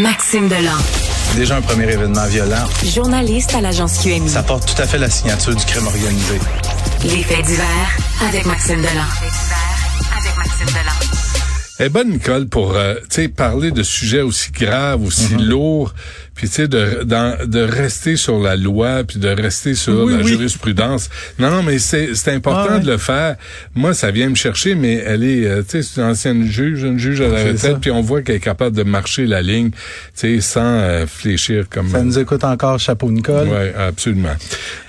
Maxime Delan. Déjà un premier événement violent. Journaliste à l'agence QMI. Ça porte tout à fait la signature du crime organisé. Les faits divers avec Maxime Delan. avec Maxime Delan. Eh bonne Nicole pour euh, parler de sujets aussi graves, aussi Mhm. lourds, puis tu sais de, dans- de rester sur la loi, puis de rester sur Oui, la oui. jurisprudence. Non, non, mais c'est c'est important Ah, ouais. de le faire. Moi, ça vient me chercher, mais elle est, euh, tu sais, c'est une ancienne juge, une juge à la retraite, puis on voit qu'elle est capable de marcher la ligne, tu sais, sans euh, fléchir comme. Ça nous écoute encore, chapeau Nicole. Ouais, absolument.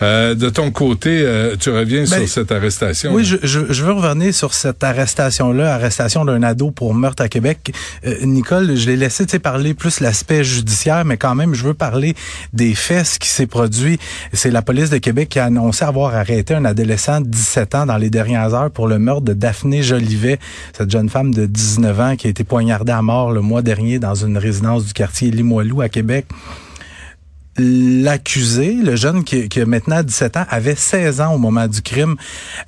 Euh, de ton côté, euh, tu reviens Ben, sur cette arrestation. Oui, je, je, je veux revenir sur cette arrestation-là, arrestation d'un ado pour meurtre à Québec. Euh, Nicole, je l'ai laissé parler plus l'aspect judiciaire, mais quand même, je veux parler des faits, ce qui s'est produit. C'est la police de Québec qui a annoncé avoir arrêté un adolescent de 17 ans dans les dernières heures pour le meurtre de Daphné Jolivet, cette jeune femme de 19 ans qui a été poignardée à mort le mois dernier dans une résidence du quartier Limoilou à Québec. L'accusé, le jeune qui, qui a maintenant 17 ans, avait 16 ans au moment du crime,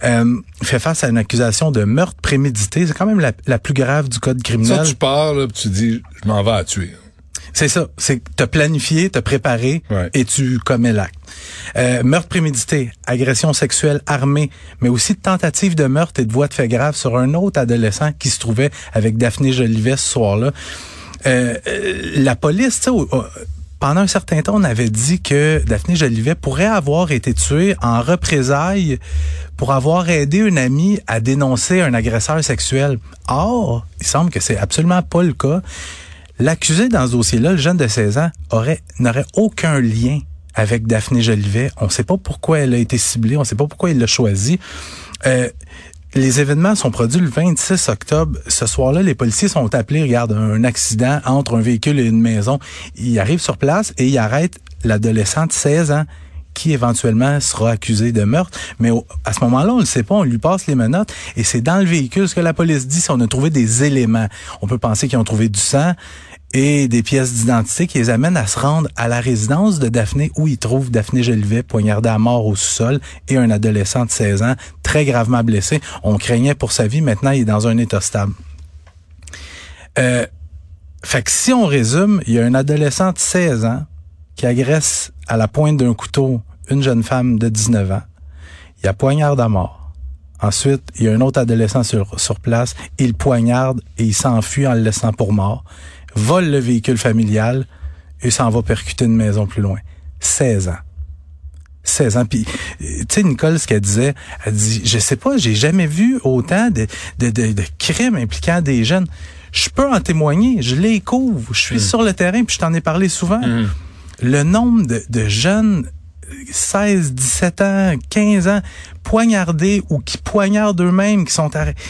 euh, fait face à une accusation de meurtre prémédité. C'est quand même la, la plus grave du code Ça, criminel. tu pars, là, tu dis, je m'en vais à tuer. C'est ça. C'est t'as planifié, t'as préparé Ouais. et tu commets l'acte. Euh, meurtre prémédité, agression sexuelle armée, mais aussi tentative de meurtre et de voie de fait grave sur un autre adolescent qui se trouvait avec Daphné Jolivet ce soir-là. Euh, euh, la police, tu sais, pendant un certain temps, on avait dit que Daphné Jolivet pourrait avoir été tuée en représailles pour avoir aidé une amie à dénoncer un agresseur sexuel. Or, il semble que c'est absolument pas le cas. L'accusé dans ce dossier-là, le jeune de 16 ans, aurait n'aurait aucun lien avec Daphné Jolivet. On ne sait pas pourquoi elle a été ciblée, on ne sait pas pourquoi il l'a choisie. Euh, les événements sont produits le 26 octobre. Ce soir-là, les policiers sont appelés, regarde, un accident entre un véhicule et une maison. Ils arrivent sur place et ils arrêtent l'adolescent de 16 ans qui éventuellement sera accusé de meurtre. Mais à ce moment-là, on le sait pas, on lui passe les menottes et c'est dans le véhicule ce que la police dit, c'est on a trouvé des éléments. On peut penser qu'ils ont trouvé du sang et des pièces d'identité qui les amènent à se rendre à la résidence de Daphné où ils trouvent Daphné Jolivet poignardée à mort au sous-sol et un adolescent de 16 ans très gravement blessé. On craignait pour sa vie, maintenant il est dans un état stable. Euh, fait que si on résume, il y a un adolescent de 16 ans qui agresse à la pointe d'un couteau une jeune femme de 19 ans. Il a poignarde à mort. Ensuite, il y a un autre adolescent sur, sur place. Il poignarde et il s'enfuit en le laissant pour mort. Vole le véhicule familial et s'en va percuter une maison plus loin. 16 ans. 16 ans. Puis, euh, tu sais, Nicole, ce qu'elle disait, elle dit, je sais pas, j'ai jamais vu autant de, de, de, de crimes impliquant des jeunes. Je peux en témoigner, je les couvre, je suis sur le terrain, puis je t'en ai parlé souvent. Le nombre de, de jeunes, euh, 16, 17 ans, 15 ans, poignardés ou qui poignardent eux-mêmes, qui sont arrêtés.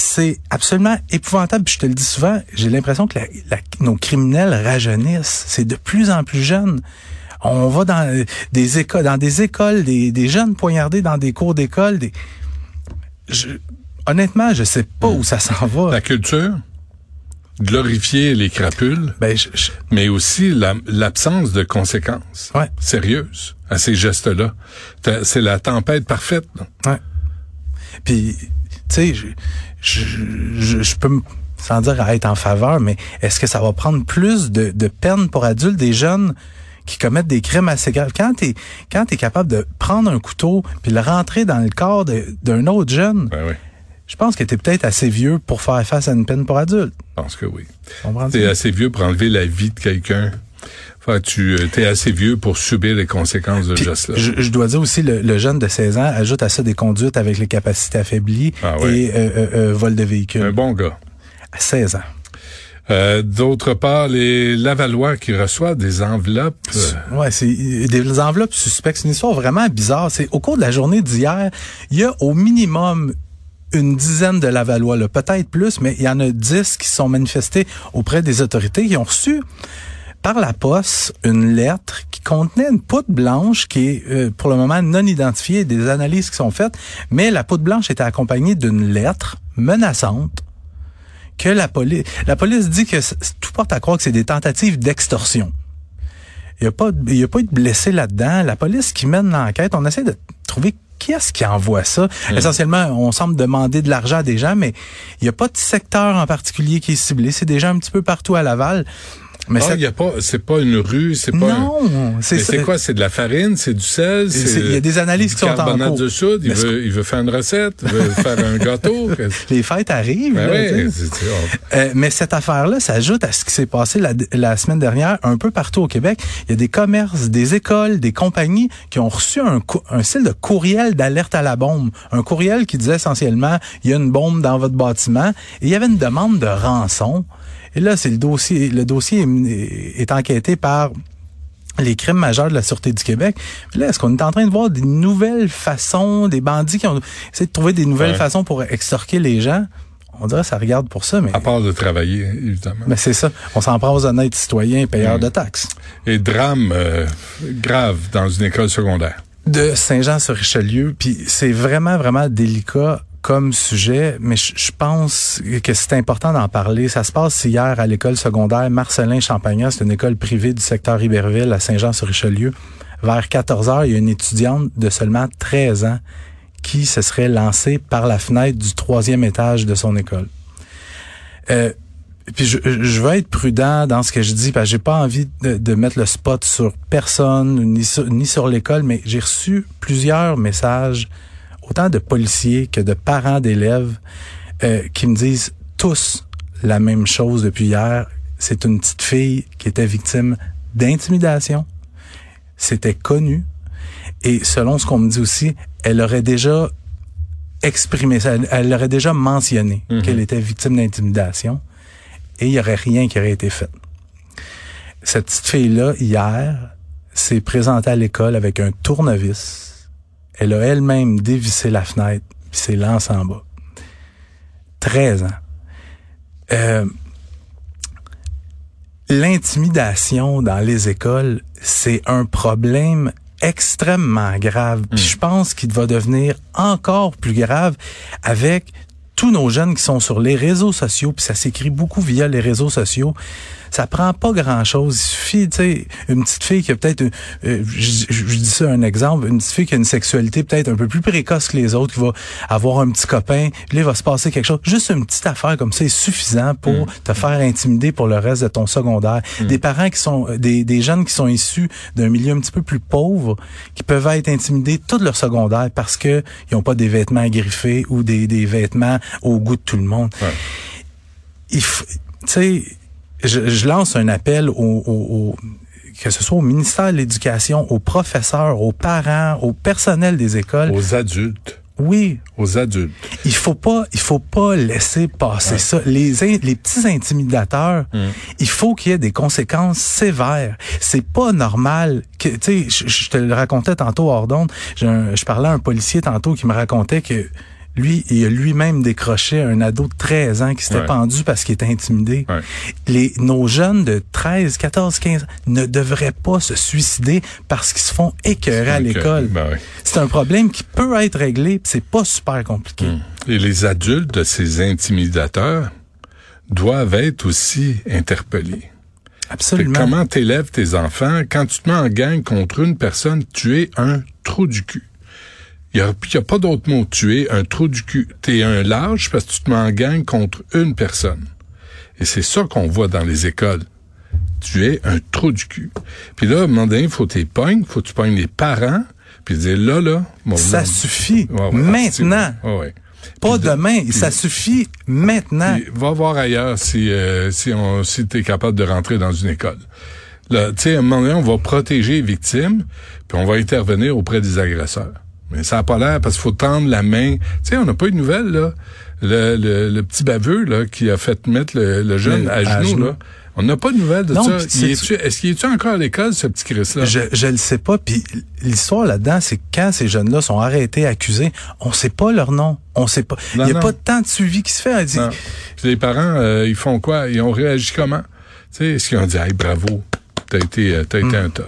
C'est absolument épouvantable. Puis je te le dis souvent, j'ai l'impression que la- la- nos criminels rajeunissent. C'est de plus en plus jeune. On va dans des écoles, dans des écoles, des, des jeunes poignardés dans des cours d'école. Des... Je, honnêtement, je sais pas où ça s'en va. La culture, glorifier les crapules, Ben, je- je- mais aussi la- l'absence de conséquences Ouais. sérieuses à ces gestes-là. C'est la tempête parfaite. là. Ouais. Puis, tu sais, je, je, je, peux, me- sans dire à être en faveur, mais est-ce que ça va prendre plus de, de peine pour adultes, des jeunes qui commettent des crimes assez graves? Quand t'es, quand t'es capable de prendre un couteau puis le rentrer dans le corps d'un autre jeune, Ben oui, je pense que t'es peut-être assez vieux pour faire face à une peine pour adulte. je pense que oui. T'es assez vieux pour enlever la vie de quelqu'un. Enfin, tu euh, t'es assez vieux pour subir les conséquences de geste-là. je, je dois dire aussi, le, le jeune de 16 ans ajoute à ça des conduites avec les capacités affaiblies Ah et euh, euh, vol de véhicule. Un bon gars. À 16 ans. Euh, D'autre part, les Lavallois qui reçoivent des enveloppes. Ouais, c'est des enveloppes suspectes. C'est une histoire vraiment bizarre. C'est au cours de la journée d'hier, il y a au minimum une dizaine de Lavallois, peut-être plus, mais il y en a dix qui sont manifestés auprès des autorités qui ont reçu par la poste une lettre qui contenait une poudre blanche qui est euh, pour le moment non identifiée, des analyses qui sont faites, mais la poudre blanche était accompagnée d'une lettre menaçante que la police la police dit que tout porte à croire que c'est des tentatives d'extorsion. Il n'y a pas, il y a pas eu de blessés là-dedans. La police qui mène l'enquête, on essaie de trouver qui est-ce qui envoie ça. Essentiellement, on semble demander de l'argent à des gens, mais il n'y a pas de secteur en particulier qui est ciblé. C'est des gens un petit peu partout à Laval. Mais ah, ça- y a pas, c'est pas une rue, c'est pas. un- Non, Mais c'est c'est quoi? C'est de la farine, c'est du sel, il y a des analyses qui sont en carbonate cours. de soude, il veut, il veut faire une recette, il veut faire un gâteau. Les fêtes arrivent. Ben là, c'est- c'est- Euh, mais cette affaire-là s'ajoute à ce qui s'est passé la, la semaine dernière un peu partout au Québec. Il y a des commerces, des écoles, des compagnies qui ont reçu un, un style de courriel d'alerte à la bombe. Un courriel qui disait essentiellement, il y a une bombe dans votre bâtiment. Et il y avait une demande de rançon. Et là, c'est le dossier. Le dossier est, est enquêté par les crimes majeurs de la Sûreté du Québec. Puis là, est-ce qu'on est en train de voir des nouvelles façons, des bandits qui ont essayé de trouver des nouvelles Ouais. façons pour extorquer les gens? On dirait que ça regarde pour ça, mais... À part de travailler, évidemment. Mais c'est ça. On s'en prend aux honnêtes citoyens et payeurs Mm. de taxes. Et drame euh, grave dans une école secondaire. De Saint-Jean-sur-Richelieu, puis c'est vraiment, vraiment délicat comme sujet, mais je pense que c'est important d'en parler. Ça se passe hier à l'école secondaire Marcelin Champagnat. C'est une école privée du secteur Iberville à Saint-Jean-sur-Richelieu. Vers 14 heures, il y a une étudiante de seulement 13 ans qui se serait lancée par la fenêtre du troisième étage de son école. Euh, puis je, je veux être prudent dans ce que je dis parce que j'ai pas envie de, mettre le spot sur personne ni sur l'école, mais j'ai reçu plusieurs messages, autant de policiers que de parents d'élèves, euh, qui me disent tous la même chose depuis hier. C'est une petite fille qui était victime d'intimidation. C'était connu. Et selon ce qu'on me dit aussi, elle aurait déjà exprimé ça, elle, elle aurait déjà mentionné Mhm. qu'elle était victime d'intimidation et il y aurait rien qui aurait été fait. Cette petite fille-là, hier, s'est présentée à l'école avec un tournevis. Elle a elle-même dévissé la fenêtre puis s'est lancée en bas. 13 ans. Euh, L'intimidation dans les écoles, c'est un problème extrêmement grave. Puis je pense qu'il va devenir encore plus grave avec tous nos jeunes qui sont sur les réseaux sociaux, puis ça s'écrit beaucoup via les réseaux sociaux. Ça prend pas grand-chose. Il suffit, tu sais, une petite fille qui a peut-être, euh, je, je- je dis ça un exemple, une petite fille qui a une sexualité peut-être un peu plus précoce que les autres, qui va avoir un petit copain, puis là, il va se passer quelque chose. Juste une petite affaire comme ça est suffisant pour te faire intimider pour le reste de ton secondaire. Des parents qui sont, des, des jeunes qui sont issus d'un milieu un petit peu plus pauvre, qui peuvent être intimidés tout leur secondaire parce que ils ont pas des vêtements griffés ou des, des vêtements au goût de tout le monde. Ouais. Il faut, tu sais, je, je lance un appel au, au- au- que ce soit au ministère de l'Éducation, aux professeurs, aux parents, au personnel des écoles. Aux adultes. Oui, Aux adultes. il faut pas, il faut pas laisser passer ça. Les, in- les petits intimidateurs, il faut qu'il y ait des conséquences sévères. C'est pas normal que, tu sais, je, je te le racontais tantôt hors d'onde. Je parlais à un policier tantôt qui me racontait que lui, il a lui-même décroché un ado de 13 ans qui s'était Ouais. pendu parce qu'il était intimidé. Ouais. Les, nos jeunes de 13, 14, 15 ans ne devraient pas se suicider parce qu'ils se font écœurer à l'école. ben. C'est un problème qui peut être réglé, puis c'est pas super compliqué. Et les adultes de ces intimidateurs doivent être aussi interpellés. Absolument. comment t'élèves tes enfants? Quand tu te mets en gang contre une personne, tu es un trou du cul. Il n'y a, y a pas d'autre mot. Tu es un trou du cul. Tu es un lâche parce que tu te mets en gang contre une personne. Et c'est ça qu'on voit dans les écoles. Tu es un trou du cul. Puis là, à un moment donné, il faut tu pognes, faut que tu pognes les parents, puis dire là, là... mon- Ça suffit. Ouais, ouais, maintenant. ouais, ouais. Pas de- demain. puis- ça suffit maintenant. puis va voir ailleurs si euh, si on si t'es capable de rentrer dans une école. Là, tu sais, à un moment donné, on va protéger les victimes, puis on va intervenir auprès des agresseurs. Mais ça n'a pas l'air parce qu'il faut tendre la main. Tu sais, on n'a pas eu de nouvelles là. Le, le, le petit baveux là qui a fait mettre le, le jeune à, à genoux, genoux. là. On n'a pas de nouvelles de Non, ça. Est-ce qu'il est-tu encore à l'école, ce petit Chris là Je, je le sais pas. Puis l'histoire là-dedans, c'est que quand ces jeunes-là sont arrêtés, accusés, on sait pas leur nom. On sait pas. Il Non, y a non. pas de temps de suivi qui se fait. Dit, les parents, euh, ils font quoi? Ils ont réagi comment? Tu sais, est-ce qu'ils ont dit, hey, bravo, T'as été, euh, t'as été Hmm. un tough.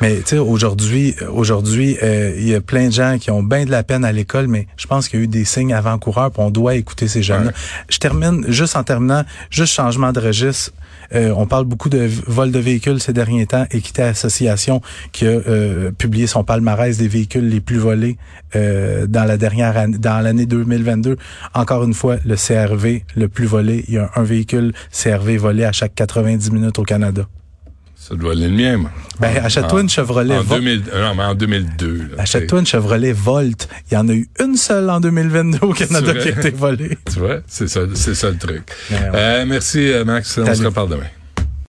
Mais tu sais, aujourd'hui, aujourd'hui, euh, il y a plein de gens qui ont bien de la peine à l'école, mais je pense qu'il y a eu des signes avant-coureurs, puis on doit écouter ces jeunes-là. Ouais. Je termine juste en terminant, juste changement de registre. Euh, on parle beaucoup de vol de véhicules ces derniers temps. Équité Association qui a euh, publié son palmarès des véhicules les plus volés euh, dans la dernière année, dans l'année 2022. Encore une fois, le CRV le plus volé. Il y a un véhicule CRV volé à chaque 90 minutes au Canada. Ça doit aller le mien, moi. Ben, achète-toi une Chevrolet En, Volt. 2000, euh, non, mais en 2002. là, Achète-toi une Chevrolet Volt. Il y en a eu une seule en 2022 au Canada qui a été volée. Tu vois, c'est ça, c'est ça le truc. Ouais, ouais. Euh, merci, euh, Max. On se reparle demain.